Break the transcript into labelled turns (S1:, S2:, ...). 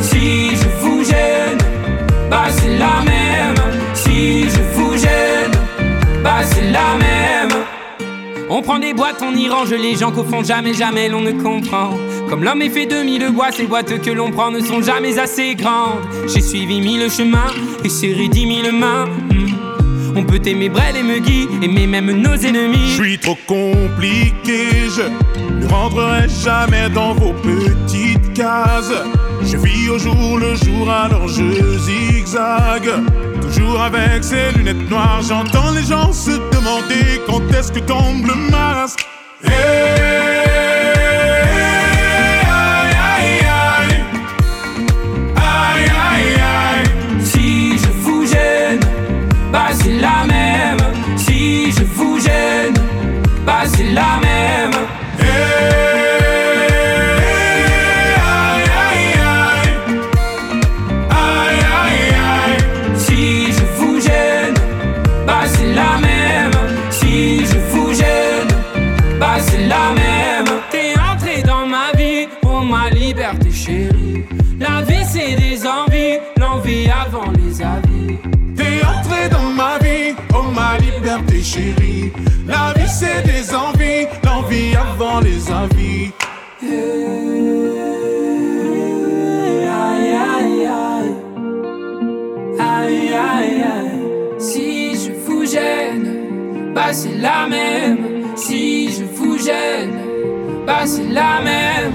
S1: Si je vous gêne, bah la même. Si je vous gêne, bah c'est la même. On prend des boîtes, on y range les gens qu'au fond jamais, jamais l'on ne comprend. Comme l'homme est fait de mille bois, ces boîtes que l'on prend ne sont jamais assez grandes. J'ai suivi mille chemins et serré dix mille mains. On peut aimer Brel et Muggy, aimer même nos ennemis.
S2: Je suis trop compliqué, je ne rentrerai jamais dans vos petites cases. Je vis au jour le jour, alors je zigzague. Toujours avec ces lunettes noires, j'entends les gens se demander quand est-ce que tombe le masque.
S1: Chérie. La vie c'est des envies, l'envie avant les avis.
S2: T'es entré dans ma vie, oh ma liberté chérie. La vie c'est des envies, l'envie avant les avis.
S1: Aïe aïe aïe, aïe. Si je vous gêne, bah c'est la même. Si je vous gêne, bah c'est la même.